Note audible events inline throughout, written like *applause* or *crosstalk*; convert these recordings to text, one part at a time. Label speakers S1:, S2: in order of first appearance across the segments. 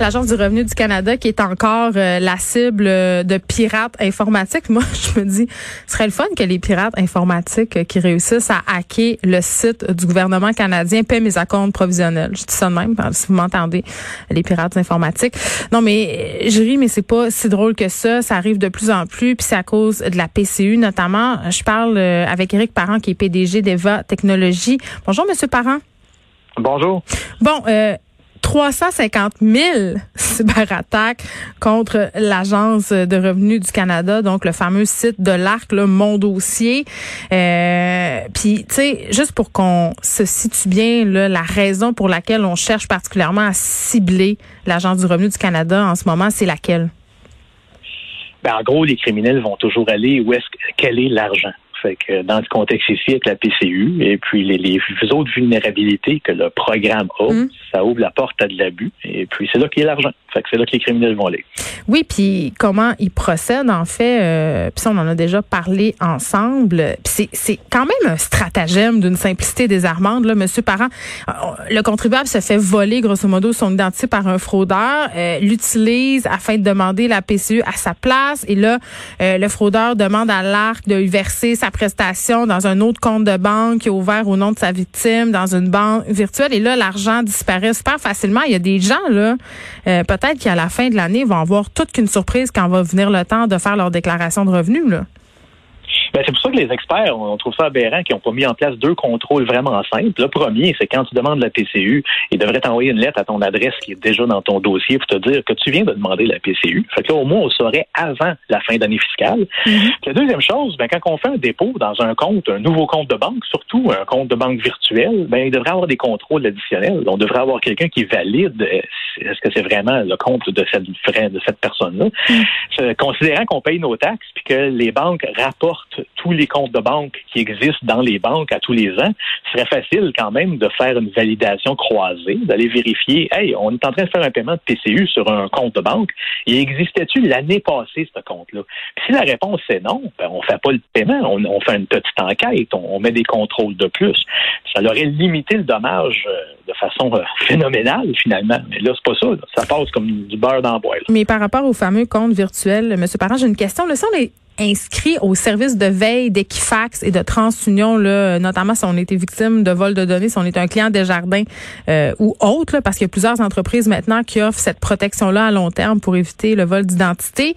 S1: l'Agence du revenu du Canada qui est encore euh, la cible euh, de pirates informatiques. *laughs* Moi, je me dis, ce serait le fun que les pirates informatiques euh, qui réussissent à hacker le site du gouvernement canadien paient mes accords provisionnels. Je dis ça de même, si vous m'entendez, les pirates informatiques. Non, mais je ris, mais c'est pas si drôle que ça. Ça arrive de plus en plus, puis c'est à cause de la PCU notamment. Je parle avec Éric Parent, qui est PDG d'Eva Technologies. Bonjour, Monsieur Parent.
S2: Bonjour.
S1: Bon, euh, 350 000 cyberattaques contre l'Agence de revenus du Canada, donc le fameux site de l'ARC, le Mon Dossier. Euh, Puis, tu sais, juste pour qu'on se situe bien, là, la raison pour laquelle on cherche particulièrement à cibler l'Agence du revenu du Canada en ce moment, c'est laquelle?
S2: Ben, en gros, les criminels vont toujours aller où est-ce quel est l'argent. Fait que dans ce contexte ici, avec la PCU et puis les, les autres vulnérabilités que le programme a, hum. ça ouvre la porte à de l'abus. Et puis c'est là qu'il y a l'argent. Fait que c'est là que les criminels vont aller.
S1: Oui, puis comment ils procèdent, en fait, euh, puis on en a déjà parlé ensemble. Puis c'est quand même un stratagème d'une simplicité désarmante, là, Monsieur Parent. Euh, le contribuable se fait voler, grosso modo, son identité par un fraudeur, euh, l'utilise afin de demander la PCU à sa place. Et là, euh, le fraudeur demande à l'ARC de lui verser sa prestation dans un autre compte de banque qui est ouvert au nom de sa victime dans une banque virtuelle. Et là, l'argent disparaît super facilement. Il y a des gens, là, euh, peut-être qu'à la fin de l'année, vont avoir toute qu'une surprise quand va venir le temps de faire leur déclaration de revenus, là.
S2: Ben, c'est pour ça que les experts, on, trouve ça aberrant qu'ils n'ont pas mis en place deux contrôles vraiment simples. Le premier, c'est quand tu demandes la PCU, ils devraient t'envoyer une lettre à ton adresse qui est déjà dans ton dossier pour te dire que tu viens de demander la PCU. Fait que là, au moins, on saurait avant la fin d'année fiscale. Mm-hmm. La deuxième chose, ben, quand on fait un dépôt dans un compte, un nouveau compte de banque, surtout un compte de banque virtuel, ben, il devrait avoir des contrôles additionnels. On devrait avoir quelqu'un qui valide euh, est-ce que c'est vraiment le compte de cette, de cette personne-là? Mm. Considérant qu'on paye nos taxes puis que les banques rapportent tous les comptes de banque qui existent dans les banques à tous les ans, ce serait facile quand même de faire une validation croisée, d'aller vérifier, hey, on est en train de faire un paiement de PCU sur un compte de banque, et existait-tu l'année passée ce compte-là? si la réponse est non, ben, on fait pas le paiement, on, fait une petite enquête, on, met des contrôles de plus. Ça aurait limité le dommage euh, de façon euh, phénoménale finalement. Mais là, c'est pas ça. Ça passe comme du beurre dans le bois.
S1: Mais par rapport au fameux compte virtuel, M. Parent, j'ai une question. Le on est inscrit au service de veille d'Equifax et de TransUnion, là, notamment si on été victime de vol de données, si on est un client des jardins euh, ou autre, parce qu'il y a plusieurs entreprises maintenant qui offrent cette protection-là à long terme pour éviter le vol d'identité.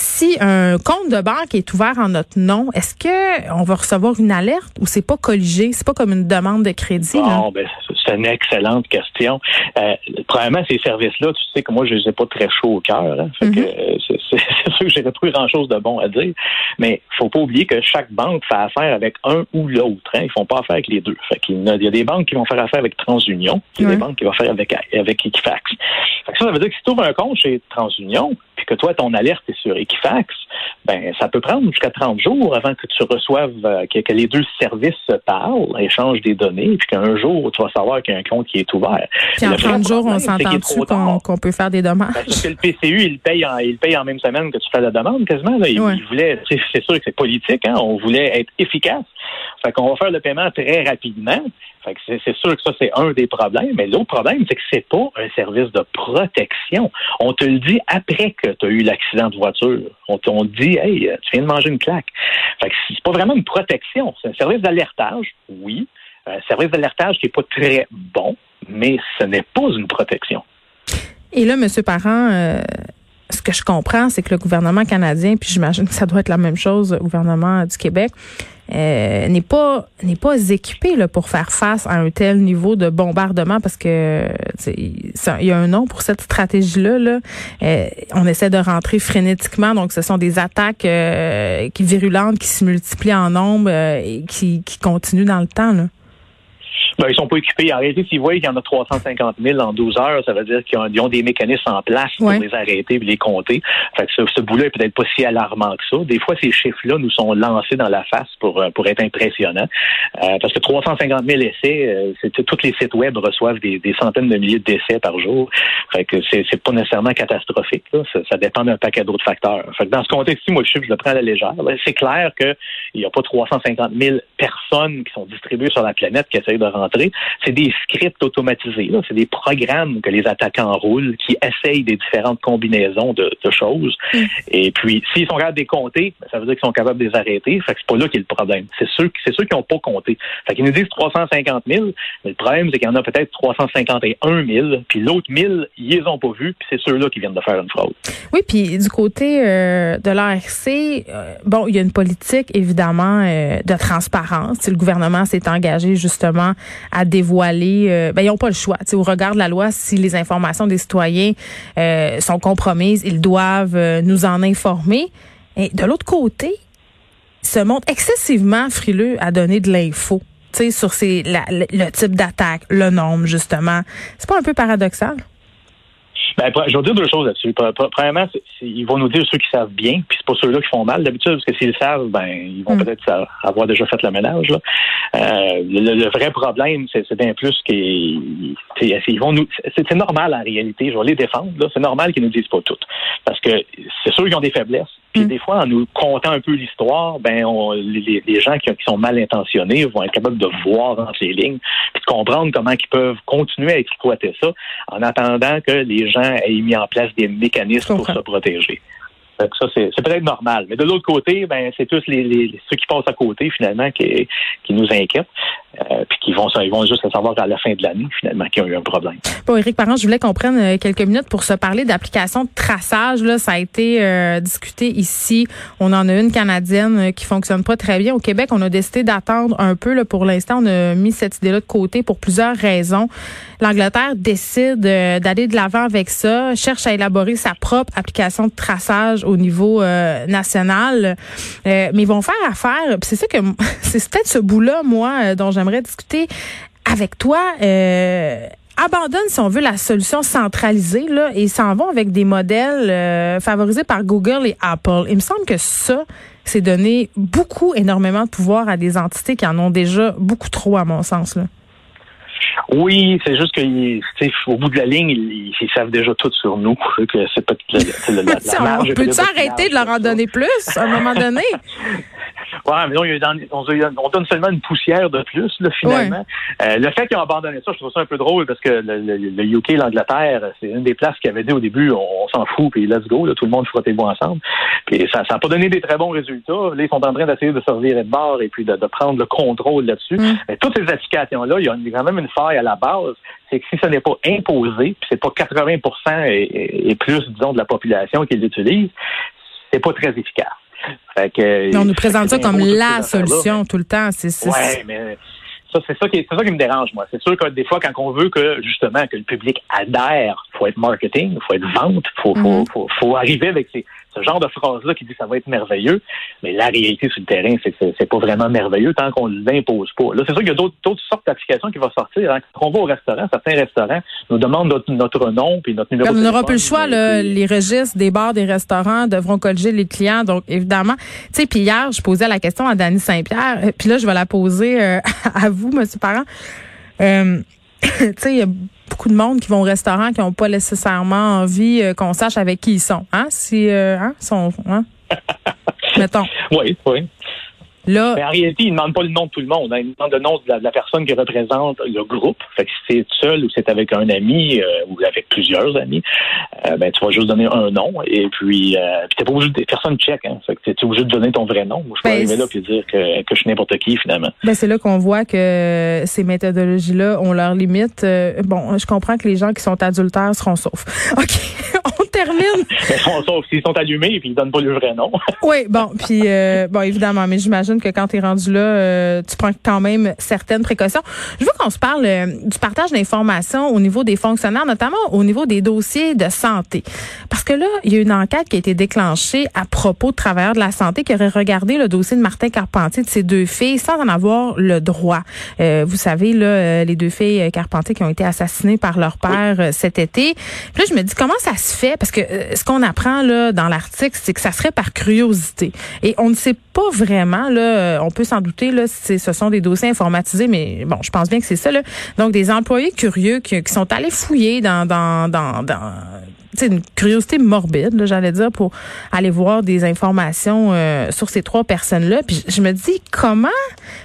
S1: Si un compte de banque est ouvert en notre nom, est-ce que on va recevoir une alerte ou c'est pas colligé, c'est pas comme une demande de crédit?
S2: Bon, ben, c'est une excellente question. Euh, premièrement, ces services-là, tu sais que moi, je les ai pas très chauds au cœur. Hein, mm-hmm. euh, *laughs* c'est sûr que j'ai pas grand-chose de bon à dire. Mais faut pas oublier que chaque banque fait affaire avec un ou l'autre. Hein. Ils font pas affaire avec les deux. Fait il, y a, des banques qui vont faire affaire avec TransUnion, il y a des banques qui vont faire avec, avec Equifax. Fait que ça, ça veut dire que si tu ouvres un compte chez TransUnion, puis que toi, ton alerte est sur Equifax, ben ça peut prendre jusqu'à 30 jours avant que tu reçoives, euh, que, les deux services se parlent, échangent des données, puis qu'un jour, tu vas savoir qu'il y a un compte qui est ouvert.
S1: Puis en 30 jours, on s'entend-tu qu'on peut faire des demandes?
S2: Parce que le PCU, il paye, en, il paye en même semaine que tu fais la demande, quasiment. Il, voulait, c'est sûr que c'est politique, hein, on voulait être efficace. Fait qu'on va faire le paiement très rapidement. C'est sûr que ça, c'est un des problèmes. Mais l'autre problème, c'est que c'est pas un service de protection. On te le dit après que tu as eu l'accident de voiture. On te dit, hey, tu viens de manger une claque. Fait que c'est pas vraiment une protection. C'est un service d'alertage, oui. Un service d'alertage qui est pas très bon, mais ce n'est pas une protection.
S1: Et là, M. Parent, euh, ce que je comprends, c'est que le gouvernement canadien, puis j'imagine que ça doit être la même chose au gouvernement du Québec, euh, n'est pas n'est pas équipé là, pour faire face à un tel niveau de bombardement parce que il y a un nom pour cette stratégie là. là. Euh, on essaie de rentrer frénétiquement, donc ce sont des attaques euh, qui virulentes qui se multiplient en nombre et qui, qui continuent dans le temps. Là.
S2: Ben, ils sont pas équipés. En réalité, s'ils voient qu'il y en a 350 000 en 12 heures, ça veut dire qu'ils ont, des mécanismes en place pour les arrêter et les compter. Fait que ce, ce bout-là est peut-être pas si alarmant que ça. Des fois, ces chiffres-là nous sont lancés dans la face pour, pour être impressionnants. Euh, parce que 350 000 essais, euh, c'est, tous les sites web reçoivent des, centaines de milliers d'essais par jour. Fait que c'est, c'est pas nécessairement catastrophique. Ça, dépend d'un paquet d'autres facteurs. Fait que dans ce contexte-ci, moi, le chiffre, je le prends à la légère. C'est clair qu'il n'y a pas 350 000 personnes qui sont distribuées sur la planète qui essayent de C'est des scripts automatisés. C'est des programmes que les attaquants roulent qui essayent des différentes combinaisons de, choses. Mm. Et puis, s'ils sont capables de les compter, ben, ça veut dire qu'ils sont capables de les arrêter. Fait que c'est pas là qu'il y a le problème. C'est ceux, c'est ceux qui n'ont pas compté. Fait qu'ils nous disent 350 000, mais le problème, c'est qu'il y en a peut-être 351 000, puis l'autre 1000, ils les ont pas vus, puis c'est ceux-là qui viennent de faire une fraude.
S1: Oui, puis du côté euh, de l'ARC, euh, bon, il y a une politique, évidemment, euh, de transparence. Si le gouvernement s'est engagé, justement, à dévoiler, ben, ils n'ont pas le choix. au regard de la loi, si les informations des citoyens sont compromises, ils doivent nous en informer. Et de l'autre côté, se montre excessivement frileux à donner de l'info sur ces, le type d'attaque, le nombre, justement. C'est pas un peu paradoxal?
S2: Ben, je vais dire deux choses là-dessus. Premièrement, ils vont nous dire ceux qui savent bien, puis c'est pas ceux-là qui font mal d'habitude, parce que s'ils savent, ben ils vont hmm. peut-être avoir déjà fait le ménage. Là. Euh, le, vrai problème, c'est bien plus qu'ils vont nous. C'est normal en réalité. Je vais les défendre. C'est normal qu'ils nous disent pas tout, parce que c'est sûr qu'ils ont des faiblesses. Puis mm. des fois, en nous contant un peu l'histoire, ben on, les, les, gens qui, sont mal intentionnés vont être capables de voir entre les lignes, puis de comprendre comment ils peuvent continuer à exploiter ça en attendant que les gens aient mis en place des mécanismes pour se protéger. Ça, c'est peut-être normal. Mais de l'autre côté, ben, c'est tous les, ceux qui passent à côté, finalement, qui, qui nous inquiètent. Euh, puis qui vont, ils vont juste le savoir à la fin de l'année, finalement, qu'il y a eu un problème.
S1: Bon, Éric Parent, je voulais qu'on prenne euh, quelques minutes pour se parler d'applications de traçage. Là, ça a été euh, discuté ici. On en a une canadienne qui fonctionne pas très bien. Au Québec, on a décidé d'attendre un peu. Là, pour l'instant, on a mis cette idée-là de côté pour plusieurs raisons. L'Angleterre décide d'aller de l'avant avec ça, cherche à élaborer sa propre application de traçage au niveau national. mais ils vont faire affaire. C'est ça que *laughs* c'est peut-être ce bout-là, moi, dont j'aimerais discuter avec toi. Euh, abandonne, si on veut, la solution centralisée là, et s'en vont avec des modèles euh, favorisés par Google et Apple. Il me semble que ça, c'est donner beaucoup, énormément de pouvoir à des entités qui en ont déjà beaucoup trop, à mon sens. Là.
S2: Oui, c'est juste qu'au bout de la ligne, ils, savent déjà tout sur nous. *laughs* Que c'est pas la,
S1: la, *laughs* la, on peut-tu arrêter de leur en donner plus à un moment donné? *laughs*
S2: Ouais, mais non, on, donne seulement une poussière de plus, là, finalement. Euh, le fait qu'ils ont abandonné ça, je trouve ça un peu drôle parce que le, le, UK, l'Angleterre, c'est une des places qui avait dit au début, on, s'en fout, puis let's go, là, tout le monde frottez-vous ensemble. Puis ça n'a pas donné des très bons résultats. Là, ils sont en train d'essayer de servir de bord et puis de, prendre le contrôle là-dessus. Mm. Mais toutes ces applications-là, il y a quand même une faille à la base. C'est que si ce n'est pas imposé, puis c'est pas 80 et, et, plus, disons, de la population qui l'utilise, c'est pas très efficace
S1: on nous présente ça comme la solution tout le temps. C'est,
S2: ouais, mais ça, c'est ça qui, c'est ça qui me dérange, moi. C'est sûr que des fois, quand on veut que, justement, que le public adhère, faut être marketing, faut être vente, faut, faut, mm-hmm. faut, arriver avec ces, ce genre de phrase-là qui dit ça va être merveilleux. Mais la réalité sur le terrain, c'est que c'est pas vraiment merveilleux tant qu'on ne l'impose pas. Là, c'est sûr qu'il y a d'autres, sortes d'applications qui vont sortir. Hein. Quand on va au restaurant, certains restaurants nous demandent notre, nom puis notre numéro
S1: Comme de téléphone. On n'aura plus le choix, les registres des bars, des restaurants devront colliger les clients. Donc, évidemment, tu sais, puis hier, je posais la question à Dany Saint-Pierre. Puis là, je vais la poser euh, *laughs* à vous, Monsieur Parent. Euh, *laughs* tu sais, il y a beaucoup de monde qui vont au restaurant qui n'ont pas nécessairement envie euh, qu'on sache avec qui ils sont. Hein? Si, euh, hein? Sont, hein? *laughs* Mettons.
S2: Oui, oui. Là, mais en réalité, il ne demande pas le nom de tout le monde. Hein. Il demande le nom de la, personne qui représente le groupe. Fait que si c'est seul ou c'est avec un ami euh, ou avec plusieurs amis, euh, ben tu vas juste donner un nom et puis euh, t'es pas obligé de personne check. Hein. Fait que t'es obligé de donner ton vrai nom. Je peux ben, arriver là et dire que, que je suis n'importe qui finalement.
S1: Ben c'est là qu'on voit que ces méthodologies-là ont leurs limites. bon, je comprends que les gens qui sont adultères seront saufs. *laughs* Ok, *laughs* termine.
S2: Sauf s'ils sont allumés et puis ils donnent pas le vrai nom. *laughs*
S1: oui, bon, puis euh, bon, évidemment, mais j'imagine que quand tu es rendu là, euh, tu prends quand même certaines précautions. Je veux qu'on se parle euh, du partage d'informations au niveau des fonctionnaires, notamment au niveau des dossiers de santé. Parce que là, il y a une enquête qui a été déclenchée à propos de travailleurs de la santé qui auraient regardé le dossier de Martin Carpentier de ses deux filles sans en avoir le droit. vous savez, là, les deux filles Carpentier qui ont été assassinées par leur père cet été. Puis là, je me dis comment ça se fait parce que ce qu'on apprend là dans l'article, c'est que ça serait par curiosité. Et on ne sait pas vraiment, là, on peut s'en douter, là, si ce sont des dossiers informatisés, mais bon, je pense bien que c'est ça, là. Donc, des employés curieux qui, sont allés fouiller dans, dans, dans, dans une curiosité morbide, j'allais dire, pour aller voir des informations euh, sur ces trois personnes-là. Puis je me dis, comment,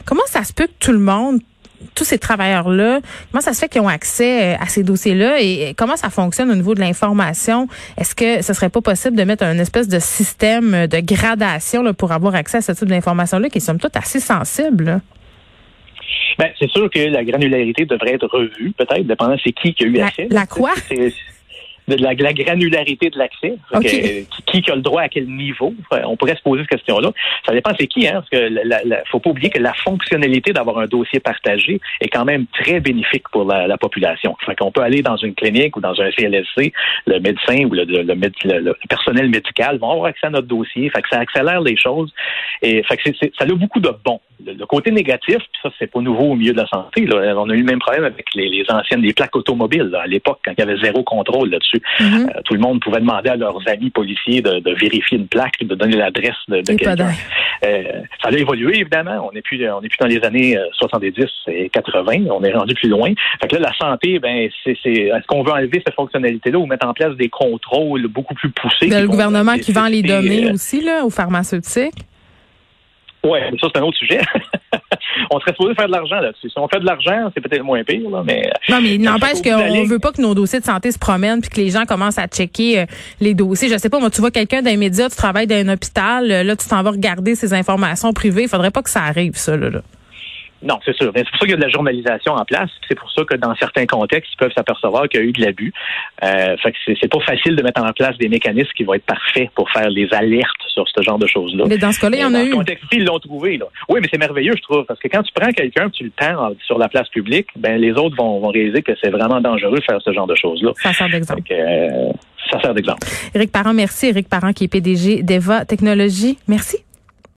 S1: comment ça se peut que tout le monde tous ces travailleurs-là, comment ça se fait qu'ils ont accès euh, à ces dossiers-là et comment ça fonctionne au niveau de l'information? Est-ce que ce serait pas possible de mettre un espèce de système de gradation là, pour avoir accès à ce type d'informations-là qui sont toutes assez sensibles?
S2: Ben, c'est sûr que la granularité devrait être revue, peut-être, dépendant c'est qui qui a eu accès.
S1: La quoi?
S2: De la, granularité de l'accès. Qui, qui, a le droit à quel niveau? On pourrait se poser cette question-là. Ça dépend c'est qui, hein, parce que la, la, faut pas oublier que la fonctionnalité d'avoir un dossier partagé est quand même très bénéfique pour la, population. Fait qu'on peut aller dans une clinique ou dans un CLSC, le médecin ou le, le, personnel médical vont avoir accès à notre dossier. Fait que ça accélère les choses. Et fait que ça a beaucoup de bons. Le, côté négatif, puis ça, c'est pas nouveau au milieu de la santé. Là. On a eu le même problème avec les, les anciennes, des plaques automobiles, à l'époque, quand il y avait zéro contrôle là-dessus. Mm-hmm. Euh, tout le monde pouvait demander à leurs amis policiers de, de vérifier une plaque, de donner l'adresse de, de quelqu'un. Euh, ça a évolué, évidemment. On n'est plus, on est plus dans les années 70 euh, et 80. On est rendu plus loin. Fait que là, la santé, ben, c'est, c'est, est-ce qu'on veut enlever cette fonctionnalité-là ou mettre en place des contrôles beaucoup plus poussés?
S1: le gouvernement qui vend les données aussi, là, aux pharmaceutiques?
S2: Oui, mais ça, c'est un autre sujet. *laughs* on serait supposé faire de l'argent là-dessus. Si on fait de l'argent, c'est peut-être moins pire, là, mais.
S1: Non, mais il n'empêche qu'on ne veut pas que nos dossiers de santé se promènent puis que les gens commencent à checker euh, les dossiers. Je sais pas, moi, tu vois quelqu'un d'un média, tu travailles dans un hôpital, euh, là, tu t'en vas regarder ses informations privées. Il faudrait pas que ça arrive, ça, là. là.
S2: Non, c'est sûr. C'est pour ça qu'il y a de la journalisation en place. C'est pour ça que dans certains contextes, ils peuvent s'apercevoir qu'il y a eu de l'abus. Euh, fait que c'est pas facile de mettre en place des mécanismes qui vont être parfaits pour faire les alertes sur ce genre de choses-là.
S1: Mais dans ce cas-là, il y en a eu.
S2: Dans ce contexte ils l'ont trouvé. Là. Oui, mais c'est merveilleux, je trouve, parce que quand tu prends quelqu'un, tu le tends sur la place publique, ben les autres vont, vont réaliser que c'est vraiment dangereux de faire ce genre de choses-là.
S1: Ça sert d'exemple.
S2: Euh, ça sert d'exemple.
S1: Éric Parent, merci. Éric Parent, qui est PDG d'Eva Technologies. Merci.